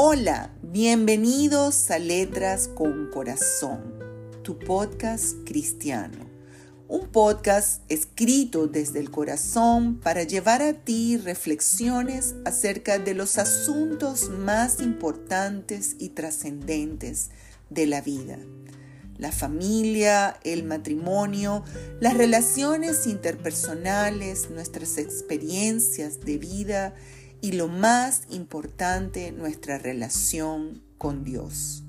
Hola, bienvenidos a Letras con Corazón, tu podcast cristiano. Un podcast escrito desde el corazón para llevar a ti reflexiones acerca de los asuntos más importantes y trascendentes de la vida. La familia, el matrimonio, las relaciones interpersonales, nuestras experiencias de vida y lo más importante, nuestra relación con Dios.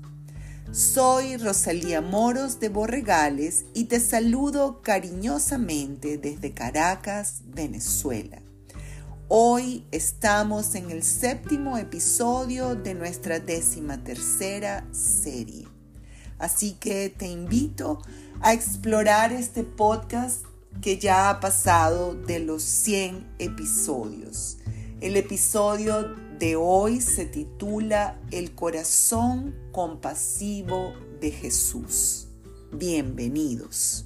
Soy Rosalía Moros de Borregales y te saludo cariñosamente desde Caracas, Venezuela. Hoy estamos en el séptimo episodio de nuestra décima tercera serie. Así que te invito a explorar este podcast que ya ha pasado de los 100 episodios. El episodio de hoy se titula El corazón compasivo de Jesús. Bienvenidos.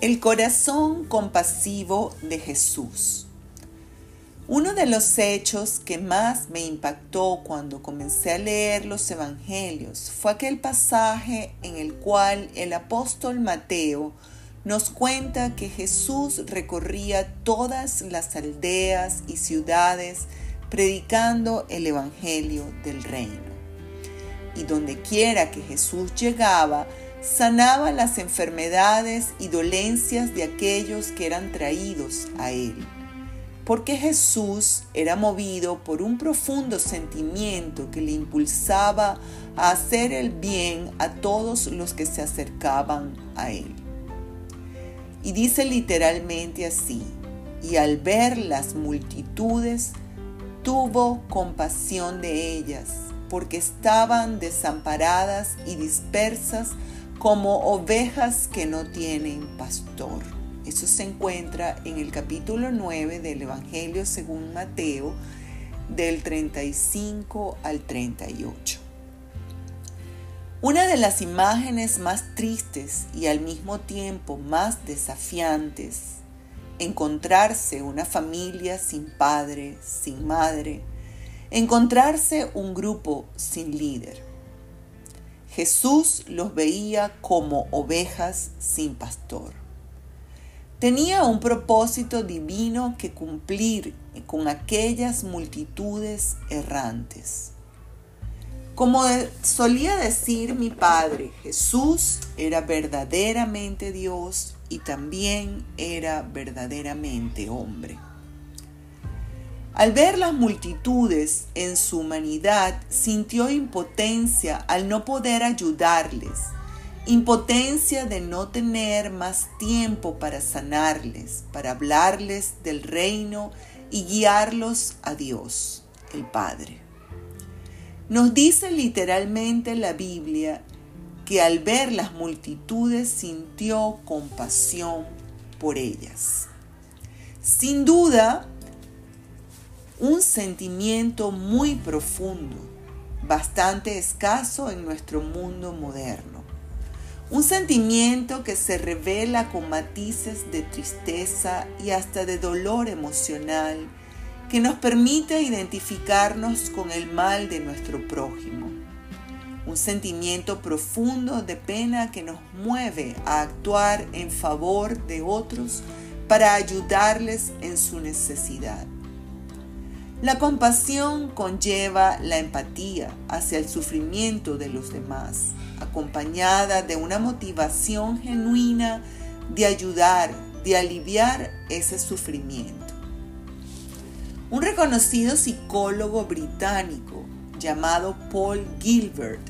El corazón compasivo de Jesús. Uno de los hechos que más me impactó cuando comencé a leer los Evangelios fue aquel pasaje en el cual el apóstol Mateo nos cuenta que Jesús recorría todas las aldeas y ciudades predicando el Evangelio del reino. Y donde quiera que Jesús llegaba, sanaba las enfermedades y dolencias de aquellos que eran traídos a él porque Jesús era movido por un profundo sentimiento que le impulsaba a hacer el bien a todos los que se acercaban a él. Y dice literalmente así, y al ver las multitudes, tuvo compasión de ellas, porque estaban desamparadas y dispersas como ovejas que no tienen pastor. Eso se encuentra en el capítulo 9 del Evangelio según Mateo, del 35 al 38. Una de las imágenes más tristes y al mismo tiempo más desafiantes, encontrarse una familia sin padre, sin madre, encontrarse un grupo sin líder. Jesús los veía como ovejas sin pastor tenía un propósito divino que cumplir con aquellas multitudes errantes. Como solía decir mi padre, Jesús era verdaderamente Dios y también era verdaderamente hombre. Al ver las multitudes en su humanidad, sintió impotencia al no poder ayudarles impotencia de no tener más tiempo para sanarles, para hablarles del reino y guiarlos a Dios, el Padre. Nos dice literalmente la Biblia que al ver las multitudes sintió compasión por ellas. Sin duda, un sentimiento muy profundo, bastante escaso en nuestro mundo moderno. Un sentimiento que se revela con matices de tristeza y hasta de dolor emocional que nos permite identificarnos con el mal de nuestro prójimo. Un sentimiento profundo de pena que nos mueve a actuar en favor de otros para ayudarles en su necesidad. La compasión conlleva la empatía hacia el sufrimiento de los demás acompañada de una motivación genuina de ayudar, de aliviar ese sufrimiento. Un reconocido psicólogo británico llamado Paul Gilbert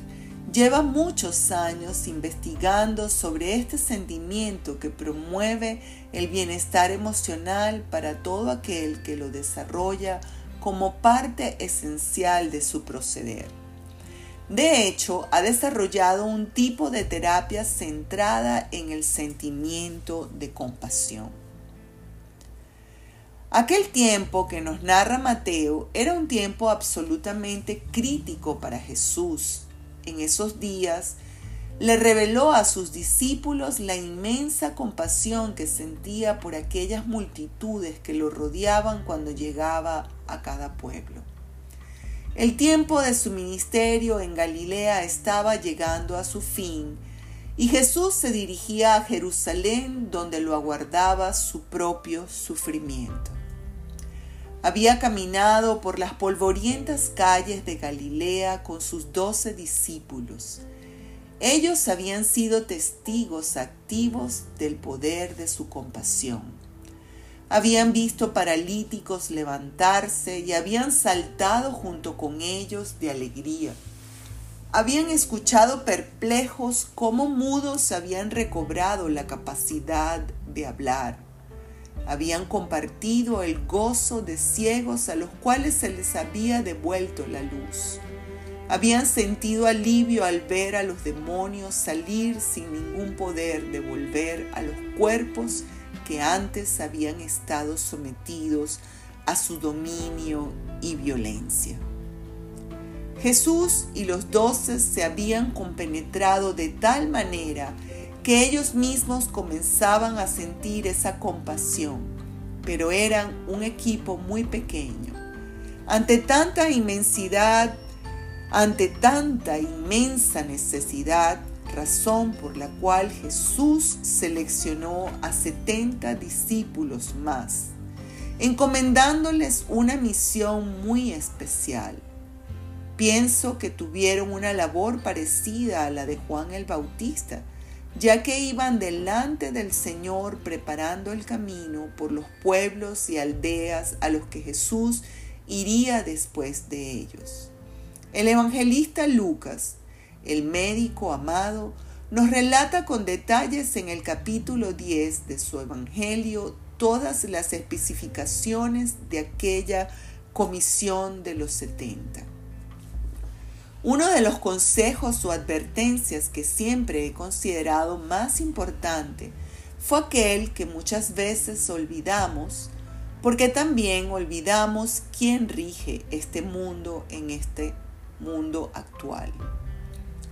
lleva muchos años investigando sobre este sentimiento que promueve el bienestar emocional para todo aquel que lo desarrolla como parte esencial de su proceder. De hecho, ha desarrollado un tipo de terapia centrada en el sentimiento de compasión. Aquel tiempo que nos narra Mateo era un tiempo absolutamente crítico para Jesús. En esos días, le reveló a sus discípulos la inmensa compasión que sentía por aquellas multitudes que lo rodeaban cuando llegaba a cada pueblo. El tiempo de su ministerio en Galilea estaba llegando a su fin y Jesús se dirigía a Jerusalén donde lo aguardaba su propio sufrimiento. Había caminado por las polvorientas calles de Galilea con sus doce discípulos ellos habían sido testigos activos del poder de su compasión. Habían visto paralíticos levantarse y habían saltado junto con ellos de alegría. Habían escuchado perplejos cómo mudos habían recobrado la capacidad de hablar. Habían compartido el gozo de ciegos a los cuales se les había devuelto la luz. Habían sentido alivio al ver a los demonios salir sin ningún poder de volver a los cuerpos que antes habían estado sometidos a su dominio y violencia. Jesús y los doce se habían compenetrado de tal manera que ellos mismos comenzaban a sentir esa compasión, pero eran un equipo muy pequeño. Ante tanta inmensidad ante tanta inmensa necesidad, razón por la cual Jesús seleccionó a 70 discípulos más, encomendándoles una misión muy especial. Pienso que tuvieron una labor parecida a la de Juan el Bautista, ya que iban delante del Señor preparando el camino por los pueblos y aldeas a los que Jesús iría después de ellos. El evangelista Lucas, el médico amado, nos relata con detalles en el capítulo 10 de su Evangelio todas las especificaciones de aquella comisión de los 70. Uno de los consejos o advertencias que siempre he considerado más importante fue aquel que muchas veces olvidamos porque también olvidamos quién rige este mundo en este mundo actual.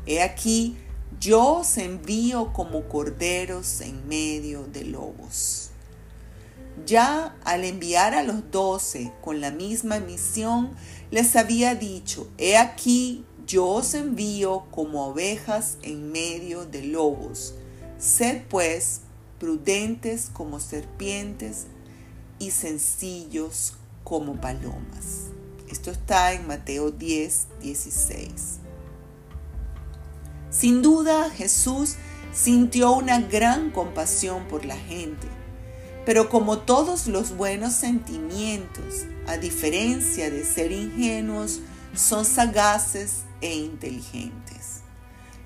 He aquí, yo os envío como corderos en medio de lobos. Ya al enviar a los doce con la misma misión, les había dicho, he aquí, yo os envío como ovejas en medio de lobos. Sed pues prudentes como serpientes y sencillos como palomas. Esto está en Mateo 10, 16. Sin duda Jesús sintió una gran compasión por la gente, pero como todos los buenos sentimientos, a diferencia de ser ingenuos, son sagaces e inteligentes.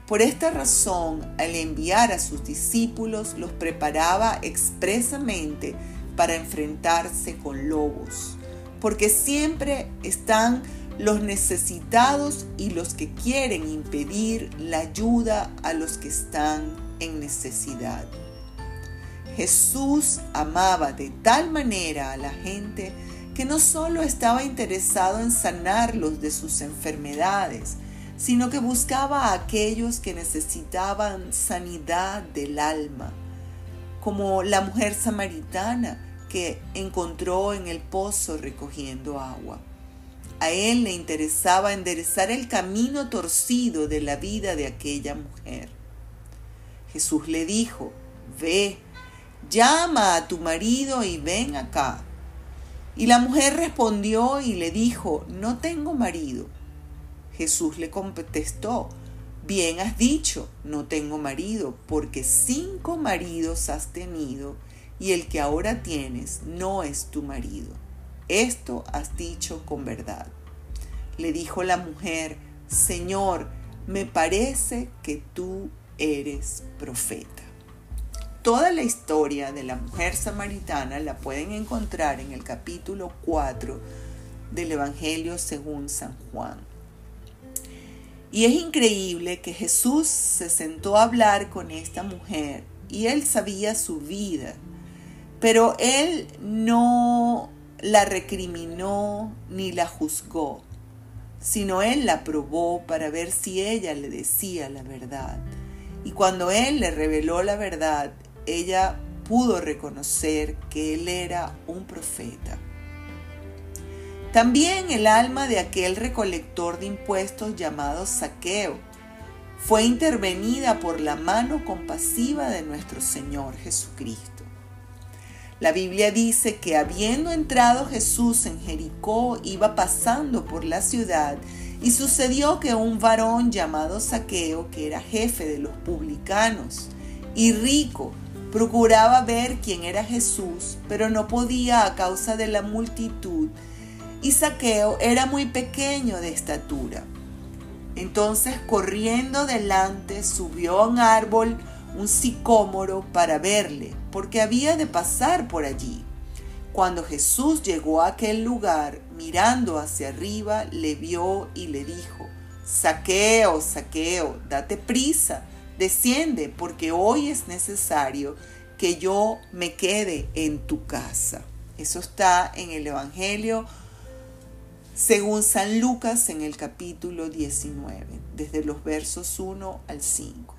Por esta razón, al enviar a sus discípulos, los preparaba expresamente para enfrentarse con lobos porque siempre están los necesitados y los que quieren impedir la ayuda a los que están en necesidad. Jesús amaba de tal manera a la gente que no solo estaba interesado en sanarlos de sus enfermedades, sino que buscaba a aquellos que necesitaban sanidad del alma, como la mujer samaritana que encontró en el pozo recogiendo agua. A él le interesaba enderezar el camino torcido de la vida de aquella mujer. Jesús le dijo, ve, llama a tu marido y ven acá. Y la mujer respondió y le dijo, no tengo marido. Jesús le contestó, bien has dicho, no tengo marido, porque cinco maridos has tenido y el que ahora tienes no es tu marido. Esto has dicho con verdad. Le dijo la mujer, Señor, me parece que tú eres profeta. Toda la historia de la mujer samaritana la pueden encontrar en el capítulo 4 del Evangelio según San Juan. Y es increíble que Jesús se sentó a hablar con esta mujer y él sabía su vida pero él no la recriminó ni la juzgó, sino él la probó para ver si ella le decía la verdad. y cuando él le reveló la verdad, ella pudo reconocer que él era un profeta. También el alma de aquel recolector de impuestos llamado Saqueo fue intervenida por la mano compasiva de nuestro Señor Jesucristo. La Biblia dice que habiendo entrado Jesús en Jericó, iba pasando por la ciudad y sucedió que un varón llamado Saqueo, que era jefe de los publicanos y rico, procuraba ver quién era Jesús, pero no podía a causa de la multitud, y Saqueo era muy pequeño de estatura. Entonces, corriendo delante, subió a un árbol, un sicómoro, para verle, porque había de pasar por allí. Cuando Jesús llegó a aquel lugar, mirando hacia arriba, le vio y le dijo, Saqueo, saqueo, date prisa, desciende, porque hoy es necesario que yo me quede en tu casa. Eso está en el Evangelio según San Lucas en el capítulo 19, desde los versos 1 al 5.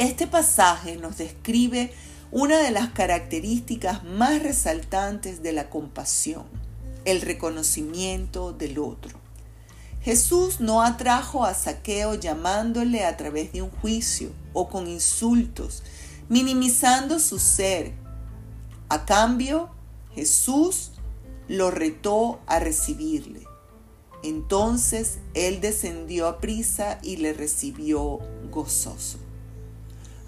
Este pasaje nos describe una de las características más resaltantes de la compasión, el reconocimiento del otro. Jesús no atrajo a Saqueo llamándole a través de un juicio o con insultos, minimizando su ser. A cambio, Jesús lo retó a recibirle. Entonces él descendió a prisa y le recibió gozoso.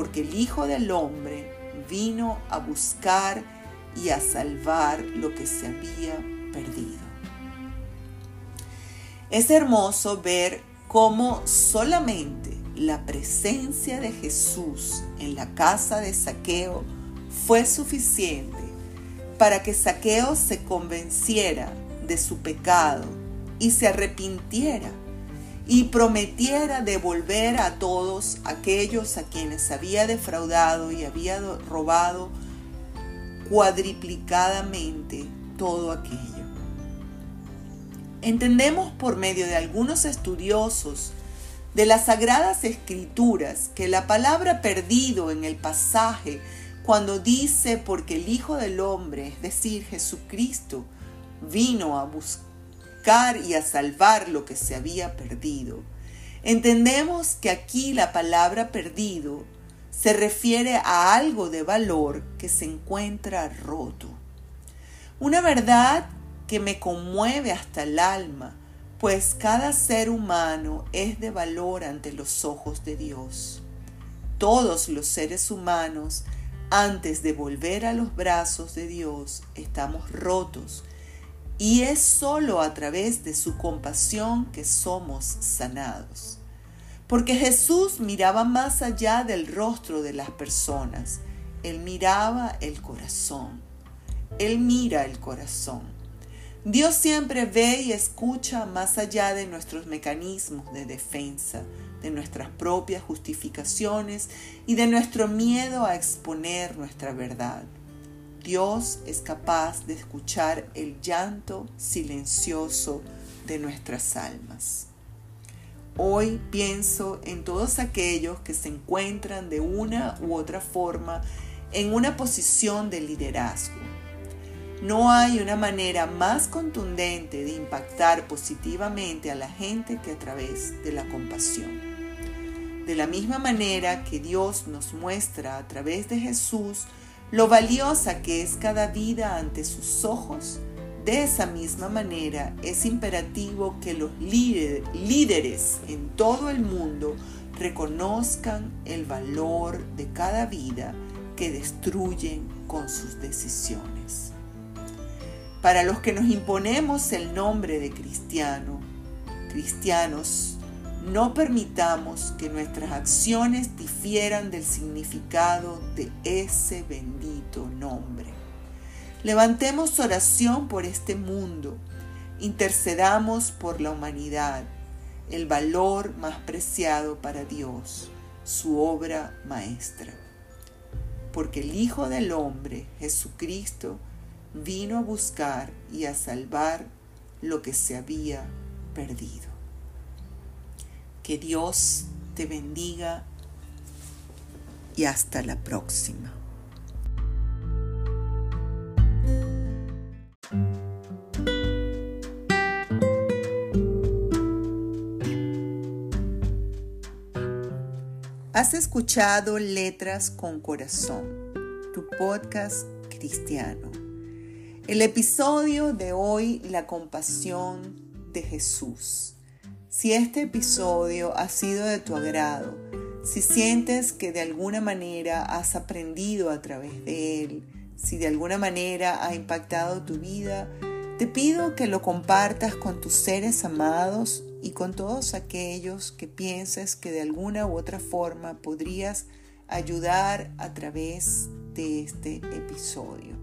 porque el Hijo del Hombre vino a buscar y a salvar lo que se había perdido. Es hermoso ver cómo solamente la presencia de Jesús en la casa de Saqueo fue suficiente para que Saqueo se convenciera de su pecado y se arrepintiera y prometiera devolver a todos aquellos a quienes había defraudado y había robado cuadriplicadamente todo aquello. Entendemos por medio de algunos estudiosos de las sagradas escrituras que la palabra perdido en el pasaje cuando dice porque el Hijo del Hombre, es decir, Jesucristo, vino a buscar y a salvar lo que se había perdido. Entendemos que aquí la palabra perdido se refiere a algo de valor que se encuentra roto. Una verdad que me conmueve hasta el alma, pues cada ser humano es de valor ante los ojos de Dios. Todos los seres humanos antes de volver a los brazos de Dios, estamos rotos y es sólo a través de su compasión que somos sanados. Porque Jesús miraba más allá del rostro de las personas, Él miraba el corazón, Él mira el corazón. Dios siempre ve y escucha más allá de nuestros mecanismos de defensa, de nuestras propias justificaciones y de nuestro miedo a exponer nuestra verdad. Dios es capaz de escuchar el llanto silencioso de nuestras almas. Hoy pienso en todos aquellos que se encuentran de una u otra forma en una posición de liderazgo. No hay una manera más contundente de impactar positivamente a la gente que a través de la compasión. De la misma manera que Dios nos muestra a través de Jesús lo valiosa que es cada vida ante sus ojos, de esa misma manera es imperativo que los líderes en todo el mundo reconozcan el valor de cada vida que destruyen con sus decisiones. Para los que nos imponemos el nombre de cristiano, cristianos, No permitamos que nuestras acciones difieran del significado de ese bendito nombre. Levantemos oración por este mundo. Intercedamos por la humanidad, el valor más preciado para Dios, su obra maestra. Porque el Hijo del Hombre, Jesucristo, vino a buscar y a salvar lo que se había perdido. Que Dios te bendiga y hasta la próxima. Has escuchado Letras con Corazón, tu podcast cristiano. El episodio de hoy, la compasión de Jesús. Si este episodio ha sido de tu agrado, si sientes que de alguna manera has aprendido a través de él, si de alguna manera ha impactado tu vida, te pido que lo compartas con tus seres amados y con todos aquellos que pienses que de alguna u otra forma podrías ayudar a través de este episodio.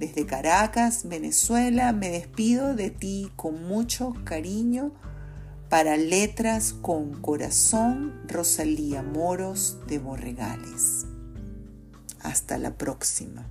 Desde Caracas, Venezuela, me despido de ti con mucho cariño para Letras con Corazón Rosalía Moros de Borregales. Hasta la próxima.